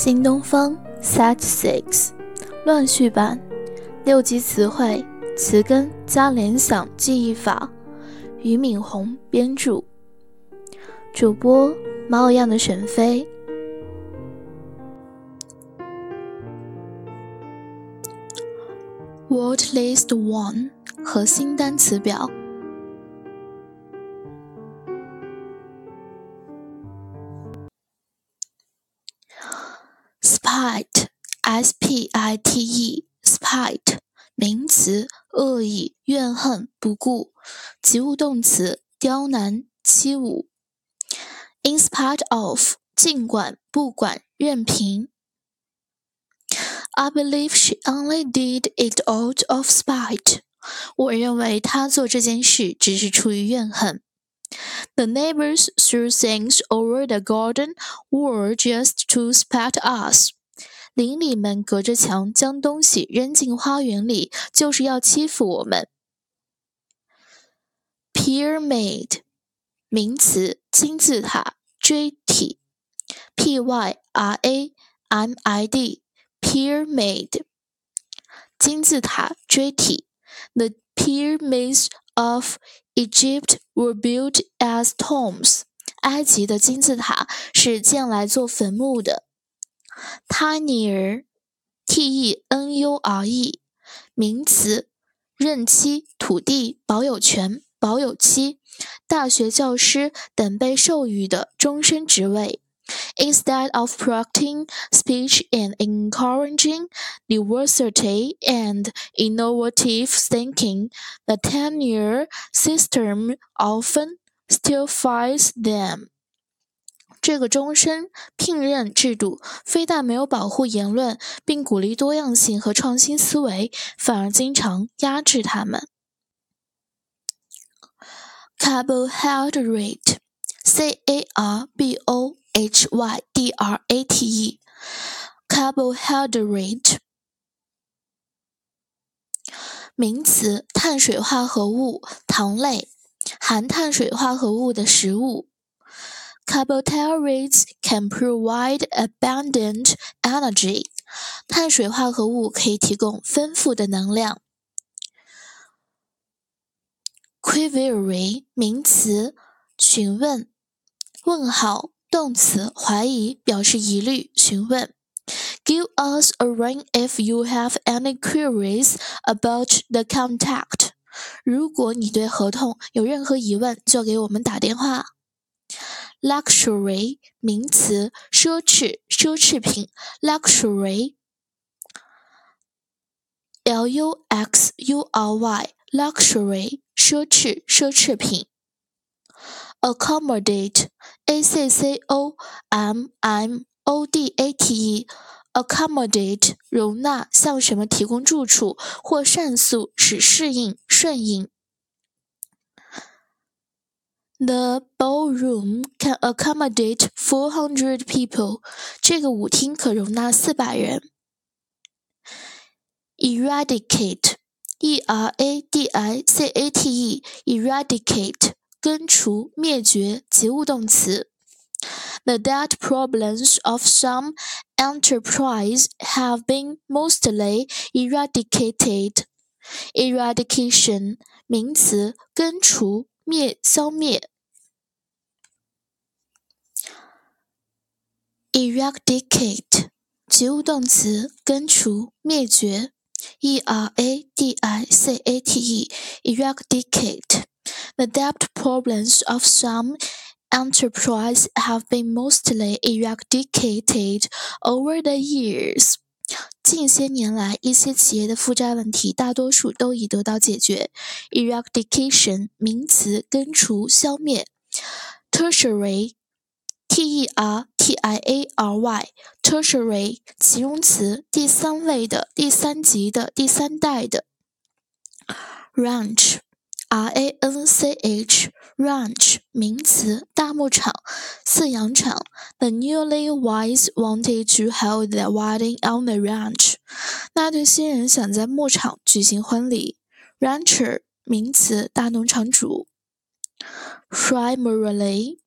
新东方 Set Six 乱序版六级词汇词根加联想记忆法，俞敏洪编著，主播猫一样的沈飞。Word List One 核心单词表。恨、不顾。及物动词，刁难、欺侮。In spite of，尽管、不管、任凭。I believe she only did it out of spite。我认为她做这件事只是出于怨恨。The neighbors threw things over the garden were just to spite us。邻里们隔着墙将东西扔进花园里，就是要欺负我们。Pyramid，名词，金字塔、锥体。P Y R A M I D，pyramid，金字塔、锥体。The pyramids of Egypt were built as tombs。埃及的金字塔是建来做坟墓的。Tenure，T-E-N-U-R-E，名词，任期、土地、保有权、保有期。大学教师等被授予的终身职位。Instead of promoting speech and encouraging diversity and innovative thinking, the tenure system often stifles them. 这个终身聘任制度非但没有保护言论，并鼓励多样性和创新思维，反而经常压制他们。Carbohydrate，C-A-R-B-O-H-Y-D-R-A-T-E，carbohydrate，名词，碳水化合物，糖类，含碳水化合物的食物。Carbohydrates can provide abundant energy. 碳水化合物可以提供丰富的能量。 Query 名词，询问。问号动词，怀疑，表示疑虑，询问。Give us a ring if you have any queries about the contact 如果你对合同有任何疑问，就给我们打电话。luxury 名词，奢侈、奢侈品。Luxury，l u x u r y y，luxury，奢侈、奢侈品。accommodate，a c c o m m o d a t e，accommodate，容纳，向什么提供住处或善诉，使适应、顺应。The ballroom can accommodate four hundred people. 这个舞厅可容纳四百人。Eradicate, E-R-A-D-I-C-A-T-E, eradicate, 根除、灭绝，及物动词。The debt problems of some enterprise have been mostly eradicated. Eradication, 名词，根除。灭、消灭。eradicate 及物动词，根除、灭绝。 e r a d i c a t e eradicate the debt problems of some enterprise have been mostly eradicated over the years. 近些年来，一些企业的负债问题大多数都已得到解决。Eradication 名词，根除、消灭。Tertiary，T E R T I A R Y，Tertiary 形容词，第三位的、第三级的、第三代的。Ranch。R A N C H ranch 名词，大牧场、饲养场。The newlyweds wanted to hold their wedding on the ranch。那对新人想在牧场举行婚礼。Rancher 名词，大农场主。Primarily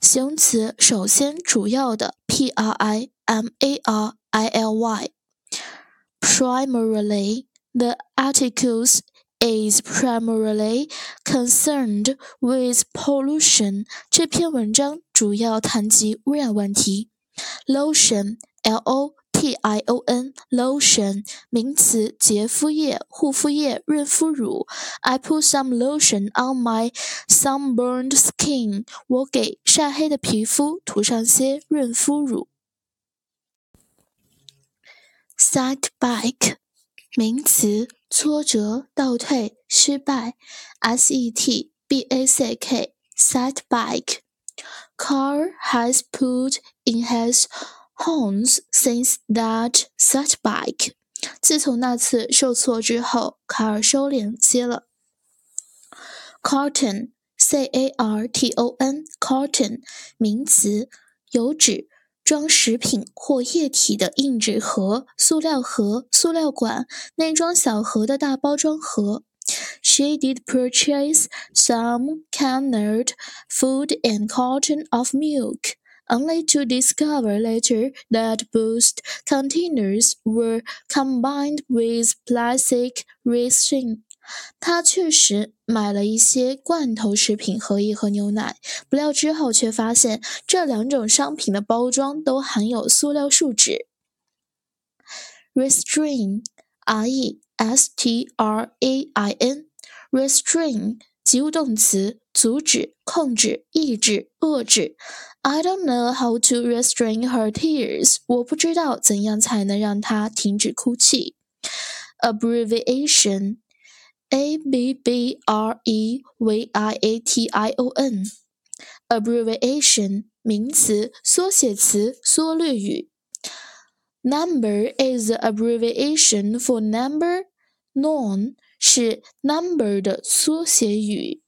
形容词，首先、主要的。P R I M A R I L Y. Primarily, the articles is primarily concerned with pollution。这篇文章主要谈及污染问题。Lotion, L-O。T I O N lotion 名词，洁肤液、护肤液、润肤乳。I put some lotion on my sunburned skin。我给晒黑的皮肤涂上些润肤乳。Setback 名词，挫折、倒退、失败。S E T B A C K setback。Carl has put in his Horns since that setback。自从那次受挫之后，卡尔收敛些了。Carton，C-A-R-T-O-N，carton 名词，有指装食品或液体的硬纸盒、塑料盒、塑料管、内装小盒的大包装盒。She did purchase some canned food and carton of milk only to discover later that both containers were combined with plastic resin。他确实买了一些罐头食品和一盒牛奶，不料之后却发现这两种商品的包装都含有塑料树脂。restrain，r-e-s-t-r-a-i-n，restrain 及物动词， 阻止、控制、抑制、遏制。I don't know how to restrain her tears。我不知道怎样才能让她停止哭泣。Abbreviation，A B B R E V I A T I O N。Abbreviation 名词，缩写词，缩略语。Number is the abbreviation for number. Non 是 number 的缩写语。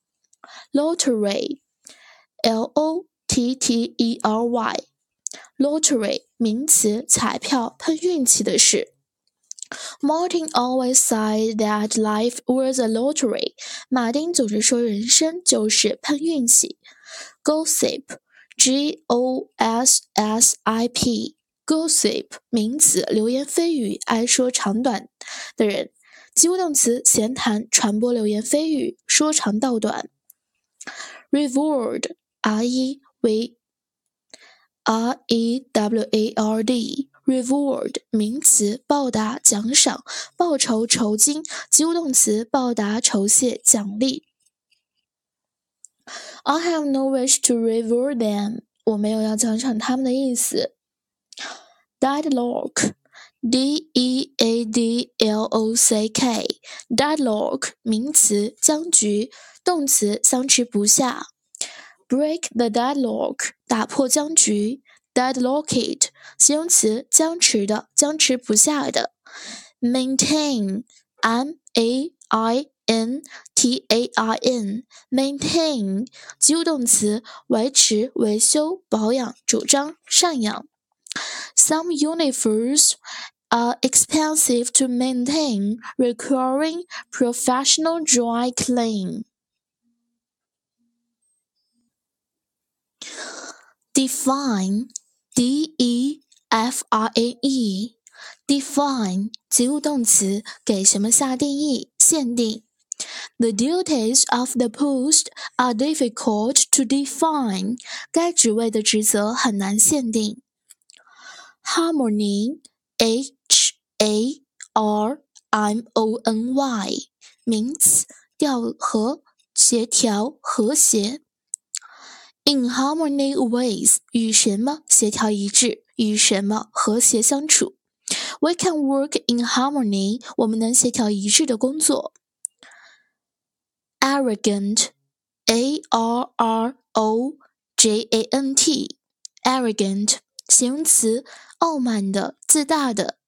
Lottery，L O。T T E R Y，lottery 名词，彩票，碰运气的事。Martin always said that life was a lottery。马丁总是说人生就是碰运气。Gossip，G O S S I P，gossip 名词，流言蜚语，爱说长短的人。及物动词，闲谈，传播流言蜚语，说长道短。Reward，R E v r e w a r d reward 名词，报答、奖赏、报酬、酬金；及物动词，报答、酬谢、奖励。I have no wish to reward them。我没有要奖赏他们的意思。Dialogue Deadlock，d e a d l o c k，deadlock 名词，僵局；动词，相持不下。break the deadlock，打破僵局；deadlocked，形容词，僵持的，僵持不下的；maintain，m a i n t a i n，maintain，及物动词，维持、维修、保养、主张、赡养。 Some uniforms are expensive to maintain, requiring professional dry clean. define d e f r a e define 及物动词，给什么下定义、限定。The duties of the post are difficult to define。该职位的职责很难限定。 Harmony h a r m o n y 名词，调和、协调、和谐。In harmony ways，与什么协调一致，与什么和谐相处。We can work in harmony，我们能协调一致的工作。Arrogant，a r r o g a n t，arrogant 形容词， 傲慢的，自大的。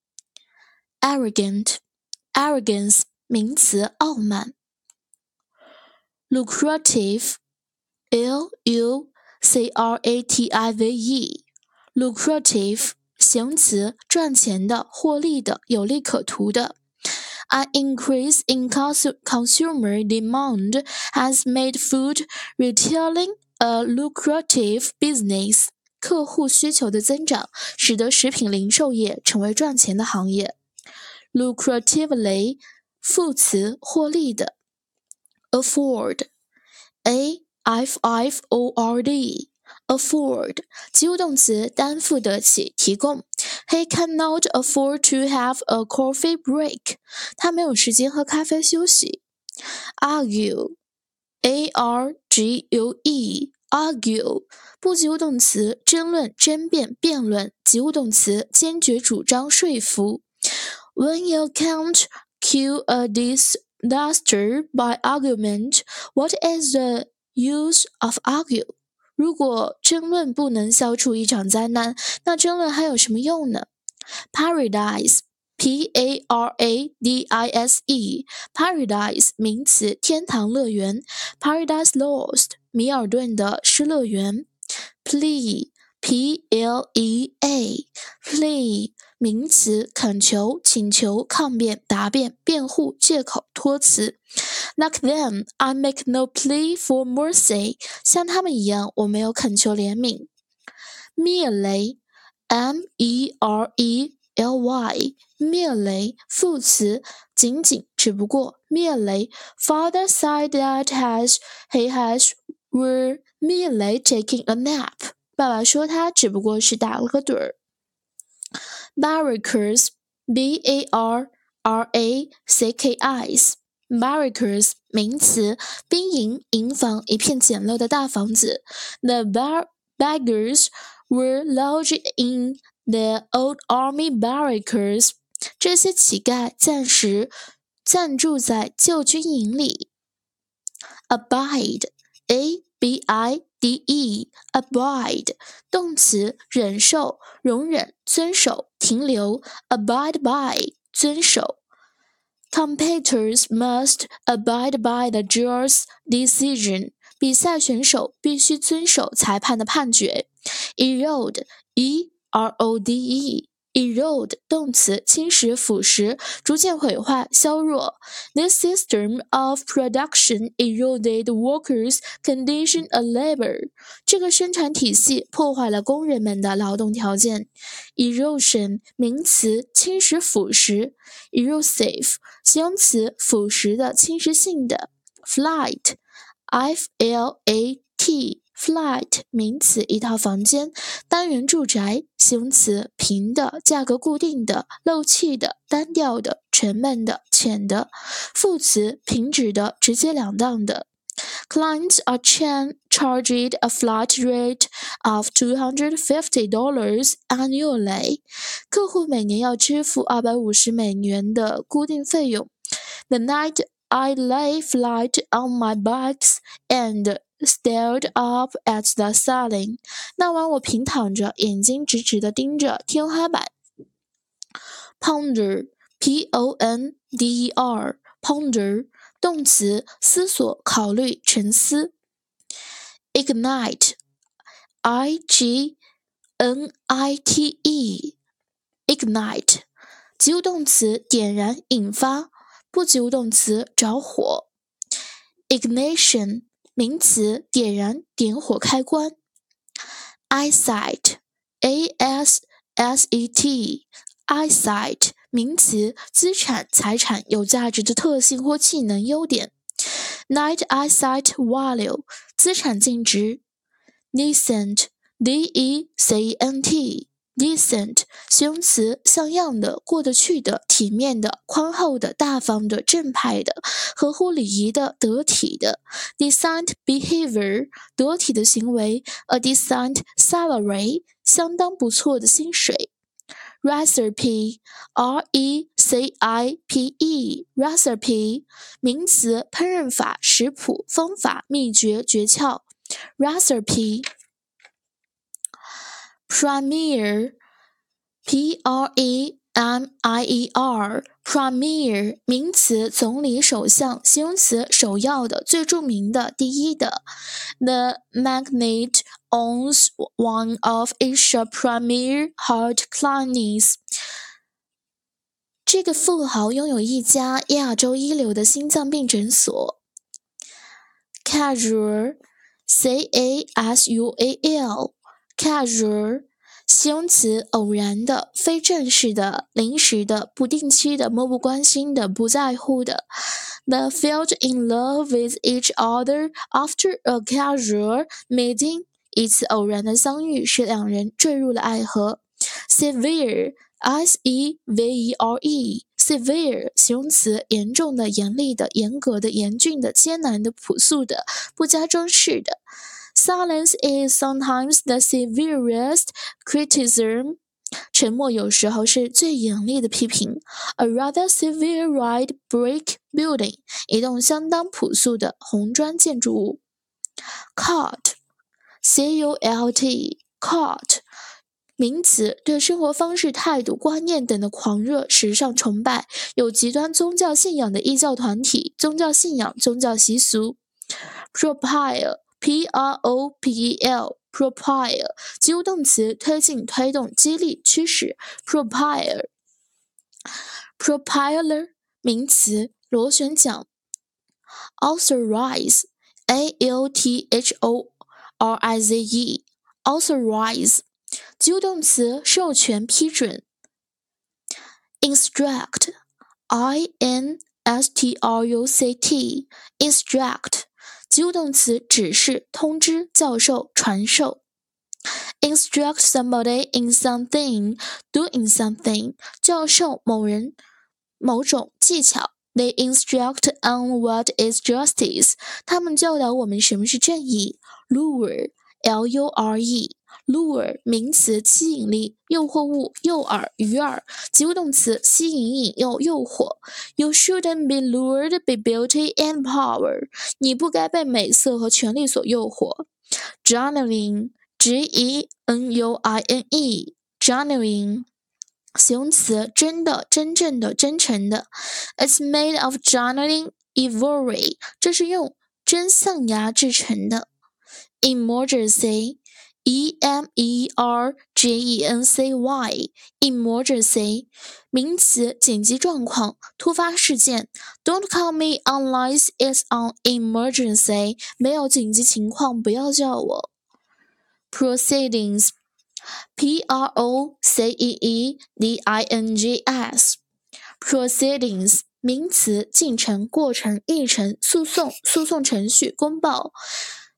Arrogant，arrogance 名词，傲慢。Lucrative。L U C R A T I V E，lucrative 形容词，赚钱的、获利的、有利可图的。An increase in consumer demand has made food retailing a lucrative business. 客户需求的增长，使得食品零售业成为赚钱的行业。lucratively 副词获利的，afford，a f f o r d，afford 及物动词担负得起提供。He cannot afford to have a coffee break。他没有时间喝咖啡休息。Argue，a r g u e argue，不及物动词争论、争辩、辩论，及物动词坚决主张、说服。When you can't kill a disaster by argument, what is the use of argue? 如果争论不能消除一场灾难，那争论还有什么用呢？Paradise, P-A-R-A-D-I-S-E, Paradise 名词，天堂乐园。Paradise Lost, 米尔顿的失乐园。Plea, P-L-E-A, plea 名词，恳求、请求、抗辩、答辩、辩护、借口、托词。Like them, I make no plea for mercy。像他们一样，我没有恳求怜悯。Merely, M-E-R-E-L-Y, merely 副词，仅仅，只不过。Merely, father said that has he has were merely taking a nap。爸爸说他只不过是打了个盹儿。Barrackers, B-A-R-R-A-C-K-I-S, barrackers 名词，兵营、营房，一片简陋的大房子。The bar beggars were lodged in the old army barrackers. 这些乞丐暂时暂住在旧军营里。Abide, A B I D E, abide 动词，忍受、容忍、遵守。停留，abide by 遵守。Competitors must abide by the judge's decision。比赛选手必须遵守裁判的判决。Erode，e r o d e。Erode 动词，侵蚀、腐蚀，逐渐毁坏、削弱。This system of production eroded workers' condition of labor。这个生产体系破坏了工人们的劳动条件。Erosion 名词，侵蚀、腐蚀。Erosive 形容词，腐蚀的、侵蚀性的。Flight，f l a t。Flat 名词，一套房间，单元住宅。形容词，平的，价格固定的，漏气的，单调的，沉闷的，浅的。副词，平直的，直截了当的。Clients are charged a flat rate of two hundred fifty dollars annually。客户每年要支付二百五十美元的固定费用。The night I lay flat on my backs and stared up at the ceiling。那晚我平躺着，眼睛直直地盯着天花板。Ponder，P-O-N-D-E-R，ponder，动词，思索、考虑、沉思。Ignite，I-G-N-I-T-E，ignite，及物动词，点燃、引发；不及物动词，着火。Ignition。名词，点燃、点火开关。eyesight，a s s e t，eyesight，名词，资产、财产、有价值的特性或技能、优点。net eyesight value，资产净值。decent，d e c e n t。Decent 形容词，像样的、过得去的、体面的、宽厚的、大方的、正派的、合乎礼仪的、得体的。decent behavior 得体的行为，a decent salary 相当不错的薪水。recipe r e c i p e recipe 名词，烹饪法、食谱、方法、秘诀、诀窍。recipe Premier, P R E M I E R, Premier 名词，总理、首相；形容词，首要的、最著名的、第一的。The magnate owns one of Asia's premier heart clinics. 这个富豪拥有一家亚洲一流的心脏病诊所。Casual, C A S U A L. casual，形容词，偶然的、非正式的、临时的、不定期的、漠不关心的、不在乎的。They fell in love with each other after a casual meeting。一次偶然的相遇，使两人坠入了爱河。Severe，s e v e r e，severe，形容词，严重的、严厉的、严格的、严峻的、艰难的、朴素的、不加装饰的。Silence is sometimes the severest criticism。沉默有时候是最严厉的批评。A rather severe red brick building，一栋相当朴素的红砖建筑物。Cult，c u l t，cult，名词，对生活方式、态度、观念等的狂热、时尚崇拜，有极端宗教信仰的异教团体、宗教信仰、宗教习俗。Propel。P R O P E L，propel，及物动词，推进、推动、激励、驱使。Propeller，propeller，名词，螺旋桨。Authorize，A L T H O R I Z E，authorize，及物动词，授权、批准。Instruct，I N S T R U C T，instruct。 及物动词指示、通知、教授、传授。Instruct somebody in something, doing something，教授某人某种技巧。They instruct on what is justice，他们教导我们什么是正义。Lure, L-U-R-E。 lure 名词，吸引力，诱惑物，诱饵，鱼饵。及物动词，吸引，引诱，诱惑。You shouldn't be lured by beauty and power。你不该被美色和权力所诱惑。Genuine，G-E-N-U-I-N-E，genuine，形容词，真的，真正的，真诚的。It's made of genuine ivory。这是用真象牙制成的。Emergency。E M E R G E N C Y，emergency，名词，紧急状况、突发事件。Don't call me unless it's an emergency，没有紧急情况不要叫我。Proceedings，P R O C E E D I N G S，proceedings，名词，进程、过程、议程、诉讼、诉讼程序、公报。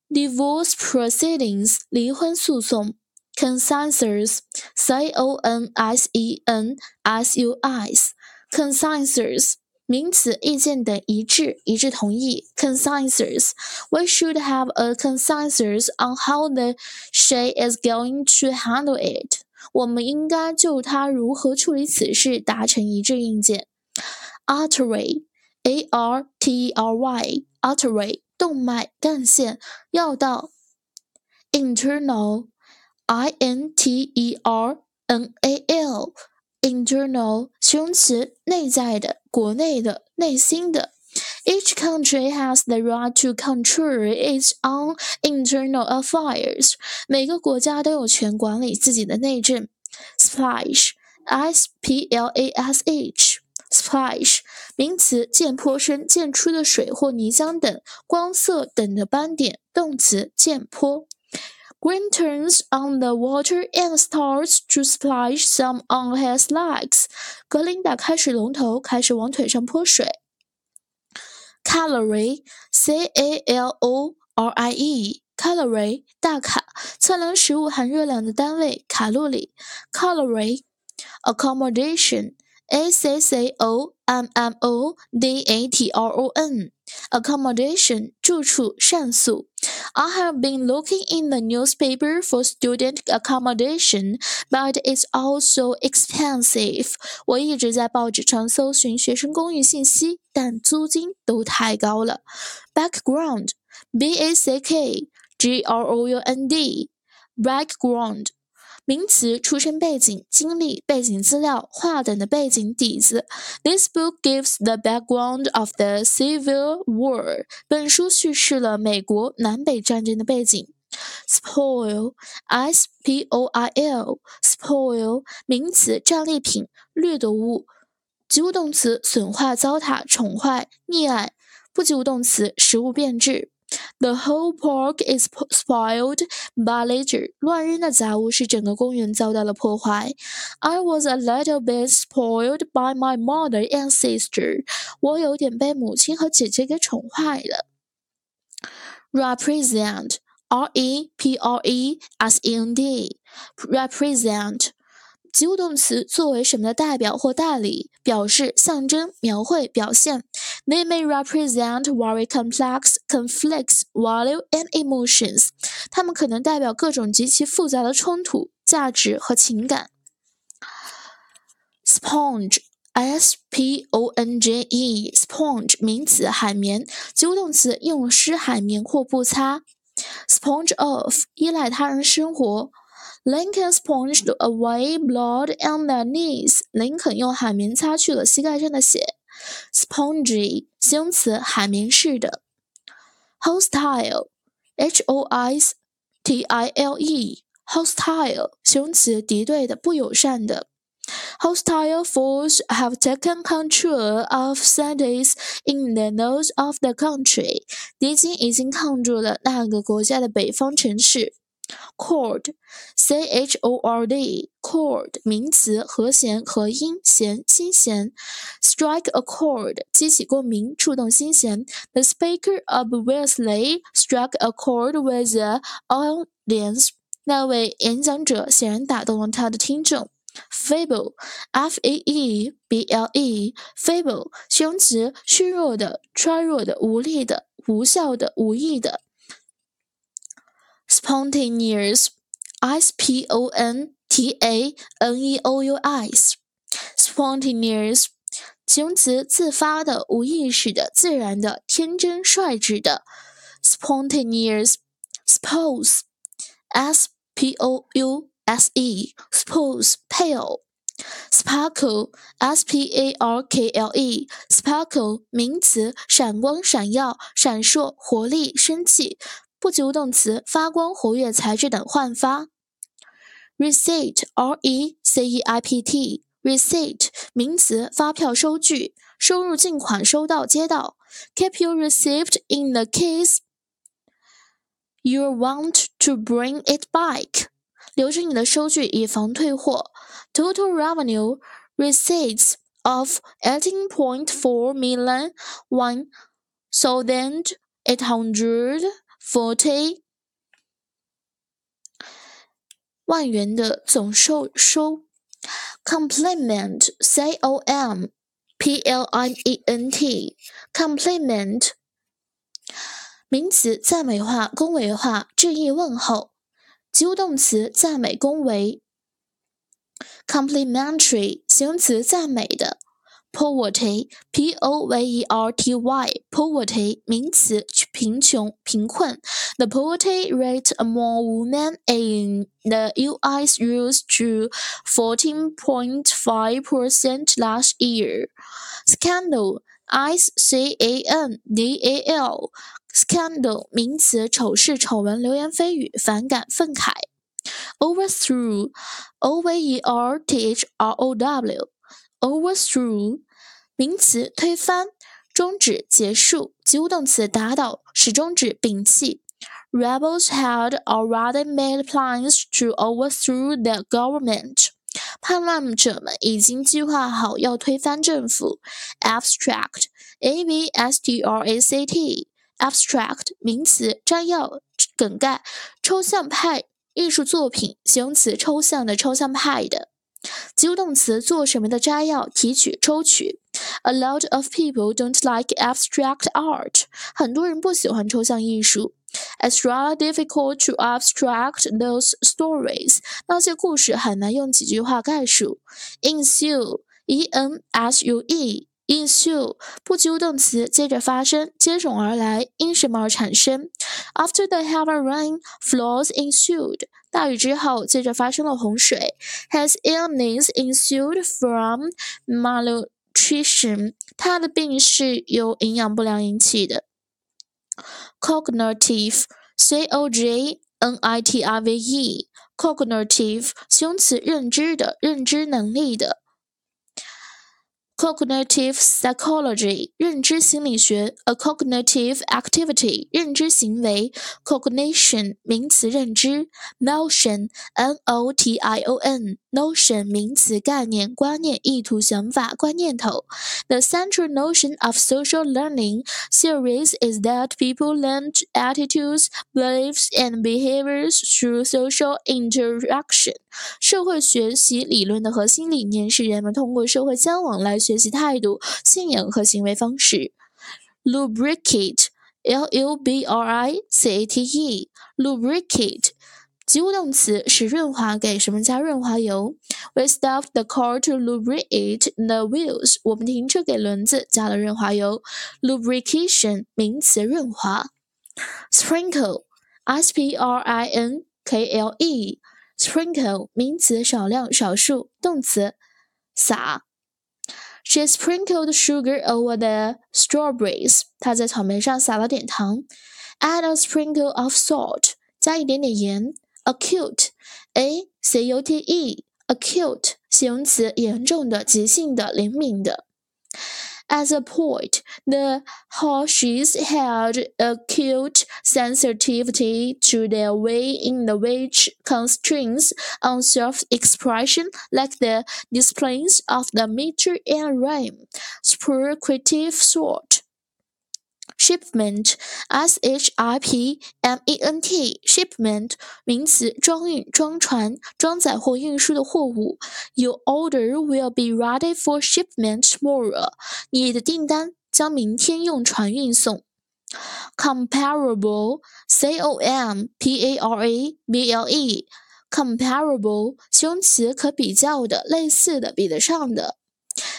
Divorce proceedings，离婚诉讼。Consensus，C O N S E N S U S，consensus，名词，意见的一致，一致同意。Consensus，We should have a consensus on how the she is going to handle it。我们应该就她如何处理此事达成一致意见。Artery，A R T E R Y，artery。 动脉、干线、要道。internal，i n t e r n a l，internal 形容词，内在的、国内的、内心的。Each country has the right to control its own internal affairs。每个国家都有权管理自己的内政。Splash，s p l a s h。 Splash 名词，溅泼声、溅出的水或泥浆等光色等的斑点。动词，溅泼。Green turns on the water and starts to splash some on his legs。格林打开水龙头，开始往腿上泼水。Calorie，c a l o r i e，calorie 大卡，测量食物含热量的单位，卡路里。Calorie，accommodation。A C C O M M O D A T R O N accommodation 住处上诉。I have been looking in the newspaper for student accommodation, but it's also expensive. 我一直在报纸上搜寻学生公寓信息，但租金都太高了。Background, B A C K G R O U N D, background 名词，出生背景、经历、背景资料、话等的背景底子。This book gives the background of the Civil War。本书叙事了美国南北战争的背景。Spoil，S P O I L，spoil 名词，战利品、掠夺物。及物动词，损坏、糟蹋、宠坏、溺爱。不及物动词，食物变质。The whole park is spoiled by litter. 乱扔的杂物使整个公园遭到了破坏。I was a little bit spoiled by my mother and sister. 我有点被母亲和姐姐给宠坏了。Represent, R-E-P-R-E-S-E-N-D, represent 及物动词作为什么的代表或代理，表示象征、描绘、表现。They may represent very complex conflicts, value and emotions。它们可能代表各种极其复杂的冲突、价值和情感。Sponge, S-P-O-N-G-E, sponge 名词，海绵；及物动词，用湿海绵或布擦。Sponge off 依赖他人生活。Lincoln sponged away blood on their knees. 林肯用海绵擦去了膝盖上的血。Spongy 形容词，海绵式的。Hostile，H-O-I-S-T-I-L-E，hostile 形容词，敌对的，不友善的。Hostile force have taken control of cities in the north of the country. 敌军已经抗住了那个国家的北方城市。Cord c h o r d, chord 名词，和弦、和音、弦、心弦。strike a chord 激起共鸣，触动心弦。The speaker obviously struck a chord with the audience。那位演讲者显然打动了他的听众。feeble, f a e b l e, feeble 形容词，虚弱的、衰弱的、无力的、无效的、无益的。spontaneous, s p o n t a n e o u s, spontaneous，形容词，自发的、无意识的、自然的、天真率直的。spontaneous, suppose, s p o u s e, suppose，配偶。sparkle, s p a r k l e, sparkle，名词，闪光、闪耀、闪烁、活力、生气。不及物动词发光、活跃、材质等焕发。 receipt，r e c e i p t，receipt 名词发票、收据。收入、进款、收到、接到。keep your receipt in the case you want to bring it back，留着你的收据以防退货。total revenue receipts of eighteen point four million one thousand eight hundred。forty 万元的总收收，compliment c o m p l i e n t compliment 名词，赞美话、恭维话、致意问候。及物动词，赞美、恭维。complimentary 形容词，赞美的。poverty, p o v e r t y, poverty 名词，贫穷、贫困。The poverty rate among women in the U.S. rose to 14.5 percent last year. Scandal, s c a n d a l, scandal 名词，丑事、丑闻、流言蜚语、反感、愤慨。Overthrow, o v e r t h r o w, overthrow 名词推翻、终止、结束；及物动词打倒、使终止、摒弃。Rebels had already made plans to overthrow the government。叛乱者们已经计划好要推翻政府。Abstract，a b s t r a c t，abstract 名词摘要、梗概。抽象派艺术作品，形容词抽象的、抽象派的。及物动词做什么的摘要、提取、抽取。A lot of people don't like abstract art。很多人不喜欢抽象艺术。It's rather difficult to abstract those stories。那些故事很难用几句话概述。Ensue, E-N-S-U-E。ensue 不及物动词接着发生，接踵而来，因什么而产生？After the heavy rain, floods ensued。大雨之后，接着发生了洪水。His illness ensued from nutrition，。他的病是由营养不良引起的。Cognitive，C-O-G-N-I-T-I-V-E，cognitive 形容词，认知的，认知能力的。Cognitive psychology 认知心理学，a cognitive activity 认知行为，cognition 名词认知，notion n o t i o n notion 名词概念观念意图想法观念头。The central notion of social learning series is that people learn attitudes, beliefs, and behaviors through social interaction。社会学习理论的核心理念是人们通过社会交往来。 学习态度、信仰和行为方式。Lubricate，l u b r i c a t e，lubricate，及物动词，使润滑，给什么加润滑油？We stopped the car to lubricate the wheels。我们停车给轮子加了润滑油。Lubrication，名词，润滑。Sprinkle，s p r i n k l e，sprinkle，名词，少量、少数。动词，撒。She sprinkled sugar over the strawberries. 她在草莓上撒了点糖。Add a sprinkle of salt. 加一点点盐。Acute, a c u t e, acute 形容词，严重的、急性的、灵敏的。As a point, the Hoshies had acute sensitivity to the way in the which constraints on self-expression, like the displays of the meter and rhyme, spur creative sort Shipment, s h i p m e n t, shipment 名词，装运、装船、装载或运输的货物。Your order will be ready for shipment tomorrow. 你的订单将明天用船运送。Comparable, c o m p a r a b l e, comparable 形容词，可比较的、类似的、比得上的。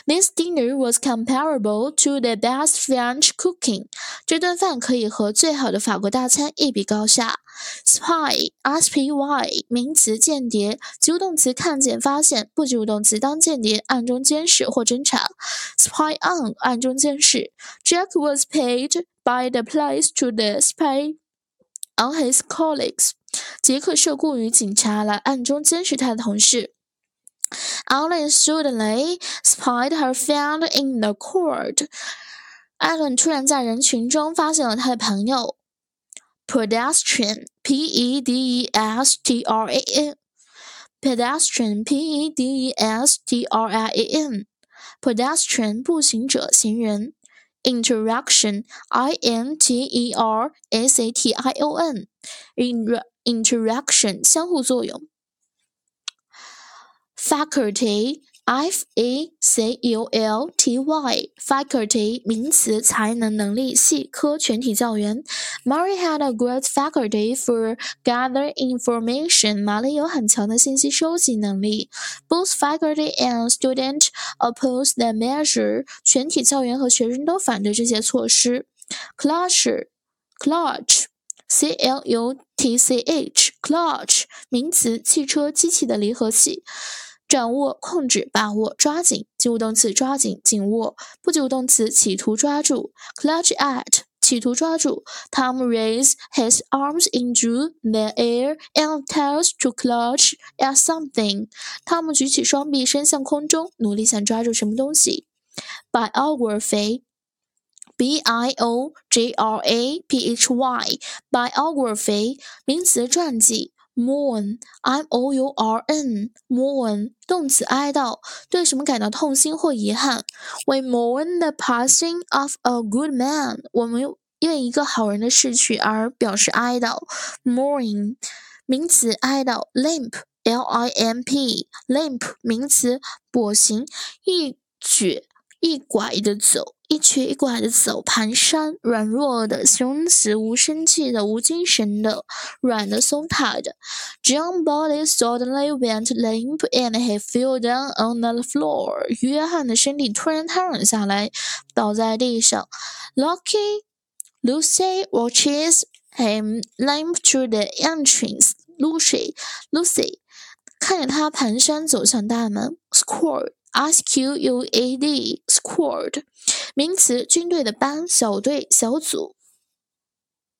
This dinner was comparable to the best French cooking。这顿饭可以和最好的法国大餐一比高下。Spy，s p y，名词，间谍，及物动词，看见、发现；不及物动词，当间谍，暗中监视或侦查。Spy on，暗中监视。Jack was paid by the police to the spy on his colleagues。杰克受雇于警察来暗中监视他的同事。Ellen suddenly spied her friend in the crowd. 艾伦突然在人群中发现了他的朋友。Pedestrian, P-E-D-E-S-T-R-A-N, pedestrian, P-E-D-E-S-T-R-I-A-N, pedestrian 步行者、行人。Interaction, I-N-T-E-R-S-A-T-I-O-N, interaction 相互作用。 faculty f a c u l t y faculty 名词，才能、能力、系、科、全体教员。Mary had a great faculty for gather information. 玛丽有很强的信息收集能力。Both faculty and student opposed the measure. 全体教员和学生都反对这些措施。Clutch, clutch, c l u t c h, clutch 名词，汽车、机器的离合器。 掌握、控制、把握、抓紧，及物动词抓紧、紧握；不及物动词企图抓住。Clutch at，企图抓住。Tom raised his arms into the air and tells to clutch at something。汤姆举起双臂伸向空中，努力想抓住什么东西。Biography，b i o g r a p h y，biography 名词传记。Mourn, m o u r n, mourn 动词哀悼，对什么感到痛心或遗憾。We mourn the passing of a good man，我们为一个好人的逝去而表示哀悼。Mourning 名词哀悼。Limp, l i m p, limp 名词跛行，一瘸一拐的走。一瘸一拐的走，蹒跚，软弱的形容词，无生气的，无精神的，软的，松懈的。John body suddenly went limp and he fell down on the floor。约翰的身体突然瘫软下来，倒在地上。Lucky Lucy watches him limp to the entrance. Lucy Lucy 看着他蹒跚走向大门。Squad S Q U A D Squad 名词，军队的班、小队、小组。